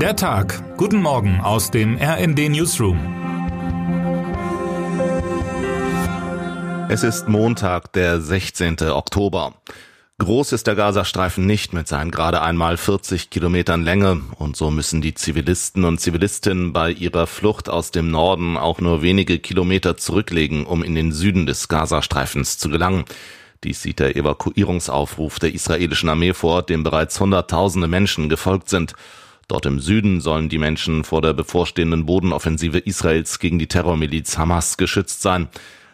Der Tag. Guten Morgen aus dem RND Newsroom. Es ist Montag, der 16. Oktober. Groß ist der Gazastreifen nicht mit seinen gerade einmal 40 Kilometern Länge und so müssen die Zivilisten und Zivilistinnen bei ihrer Flucht aus dem Norden auch nur wenige Kilometer zurücklegen, um in den Süden des Gazastreifens zu gelangen. Dies sieht der Evakuierungsaufruf der israelischen Armee vor, dem bereits Hunderttausende Menschen gefolgt sind. Dort im Süden sollen die Menschen vor der bevorstehenden Bodenoffensive Israels gegen die Terrormiliz Hamas geschützt sein.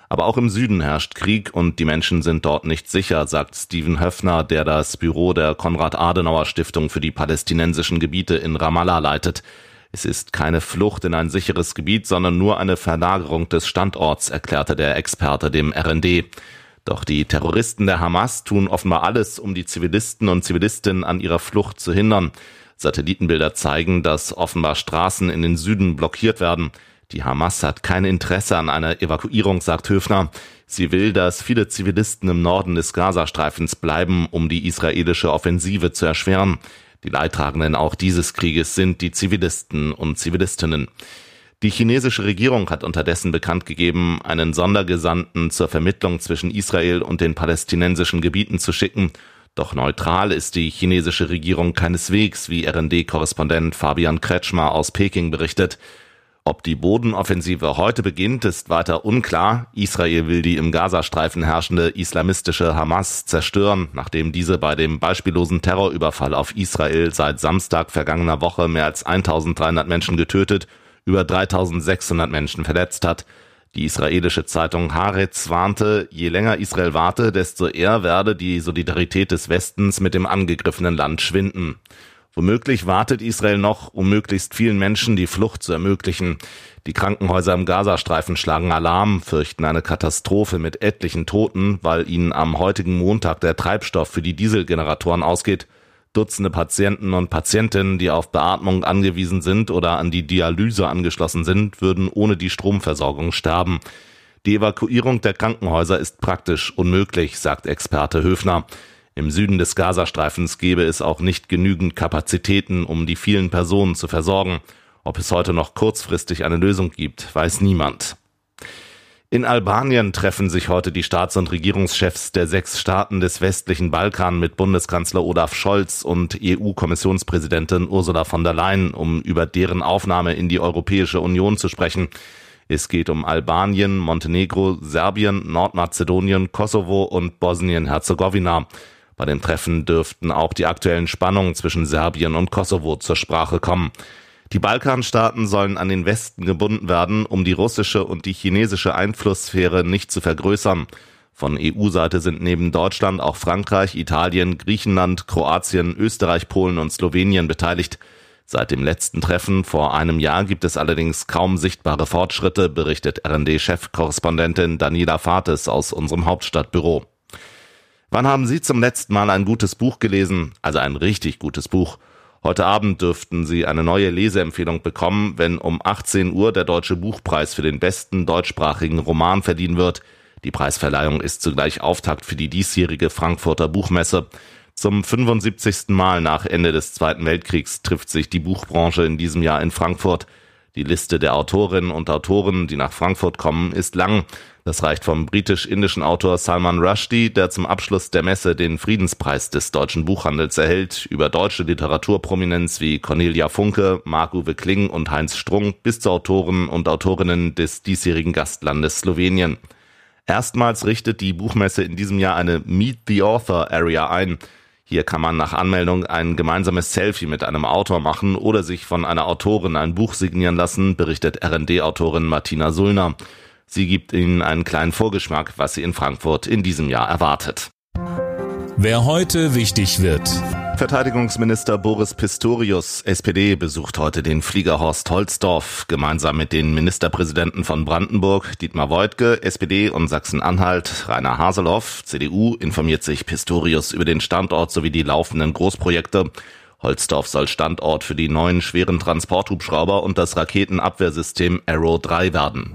Aber auch im Süden herrscht Krieg und die Menschen sind dort nicht sicher, sagt Steven Höfner, der das Büro der Konrad-Adenauer-Stiftung für die palästinensischen Gebiete in Ramallah leitet. Es ist keine Flucht in ein sicheres Gebiet, sondern nur eine Verlagerung des Standorts, erklärte der Experte dem RND. Doch die Terroristen der Hamas tun offenbar alles, um die Zivilisten und Zivilistinnen an ihrer Flucht zu hindern. Satellitenbilder zeigen, dass offenbar Straßen in den Süden blockiert werden. Die Hamas hat kein Interesse an einer Evakuierung, sagt Höfner. Sie will, dass viele Zivilisten im Norden des Gazastreifens bleiben, um die israelische Offensive zu erschweren. Die Leidtragenden auch dieses Krieges sind die Zivilisten und Zivilistinnen. Die chinesische Regierung hat unterdessen bekannt gegeben, einen Sondergesandten zur Vermittlung zwischen Israel und den palästinensischen Gebieten zu schicken doch neutral ist die chinesische Regierung keineswegs, wie RND-Korrespondent Fabian Kretschmer aus Peking berichtet. Ob die Bodenoffensive heute beginnt, ist weiter unklar. Israel will die im Gazastreifen herrschende islamistische Hamas zerstören, nachdem diese bei dem beispiellosen Terrorüberfall auf Israel seit Samstag vergangener Woche mehr als 1300 Menschen getötet, über 3600 Menschen verletzt hat. Die israelische Zeitung Haaretz warnte, je länger Israel warte, desto eher werde die Solidarität des Westens mit dem angegriffenen Land schwinden. Womöglich wartet Israel noch, um möglichst vielen Menschen die Flucht zu ermöglichen. Die Krankenhäuser im Gazastreifen schlagen Alarm, fürchten eine Katastrophe mit etlichen Toten, weil ihnen am heutigen Montag der Treibstoff für die Dieselgeneratoren ausgeht. Dutzende Patienten und Patientinnen, die auf Beatmung angewiesen sind oder an die Dialyse angeschlossen sind, würden ohne die Stromversorgung sterben. Die Evakuierung der Krankenhäuser ist praktisch unmöglich, sagt Experte Höfner. Im Süden des Gazastreifens gäbe es auch nicht genügend Kapazitäten, um die vielen Personen zu versorgen. Ob es heute noch kurzfristig eine Lösung gibt, weiß niemand. In Albanien treffen sich heute die Staats- und Regierungschefs der sechs Staaten des westlichen Balkan mit Bundeskanzler Olaf Scholz und EU-Kommissionspräsidentin Ursula von der Leyen, um über deren Aufnahme in die Europäische Union zu sprechen. Es geht um Albanien, Montenegro, Serbien, Nordmazedonien, Kosovo und Bosnien-Herzegowina. Bei dem Treffen dürften auch die aktuellen Spannungen zwischen Serbien und Kosovo zur Sprache kommen. Die Balkanstaaten sollen an den Westen gebunden werden, um die russische und die chinesische Einflusssphäre nicht zu vergrößern. Von EU-Seite sind neben Deutschland auch Frankreich, Italien, Griechenland, Kroatien, Österreich, Polen und Slowenien beteiligt. Seit dem letzten Treffen vor einem Jahr gibt es allerdings kaum sichtbare Fortschritte, berichtet RND-Chefkorrespondentin Daniela Fates aus unserem Hauptstadtbüro. Wann haben Sie zum letzten Mal ein gutes Buch gelesen? Also ein richtig gutes Buch. Heute Abend dürften Sie eine neue Leseempfehlung bekommen, wenn um 18 Uhr der Deutsche Buchpreis für den besten deutschsprachigen Roman verliehen wird. Die Preisverleihung ist zugleich Auftakt für die diesjährige Frankfurter Buchmesse. Zum 75. Mal nach Ende des Zweiten Weltkriegs trifft sich die Buchbranche in diesem Jahr in Frankfurt. Die Liste der Autorinnen und Autoren, die nach Frankfurt kommen, ist lang. Das reicht vom britisch-indischen Autor Salman Rushdie, der zum Abschluss der Messe den Friedenspreis des deutschen Buchhandels erhält, über deutsche Literaturprominenz wie Cornelia Funke, Marc-Uwe Kling und Heinz Strunk bis zu Autoren und Autorinnen des diesjährigen Gastlandes Slowenien. Erstmals richtet die Buchmesse in diesem Jahr eine Meet the Author Area ein. Hier kann man nach Anmeldung ein gemeinsames Selfie mit einem Autor machen oder sich von einer Autorin ein Buch signieren lassen, berichtet RD-Autorin Martina Sullner. Sie gibt Ihnen einen kleinen Vorgeschmack, was Sie in Frankfurt in diesem Jahr erwartet. Wer heute wichtig wird. Verteidigungsminister Boris Pistorius, SPD, besucht heute den Flieger Horst Holzdorf. Gemeinsam mit den Ministerpräsidenten von Brandenburg, Dietmar Woidke, SPD und Sachsen-Anhalt, Rainer Haseloff, CDU, informiert sich Pistorius über den Standort sowie die laufenden Großprojekte. Holzdorf soll Standort für die neuen schweren Transporthubschrauber und das Raketenabwehrsystem Arrow 3 werden.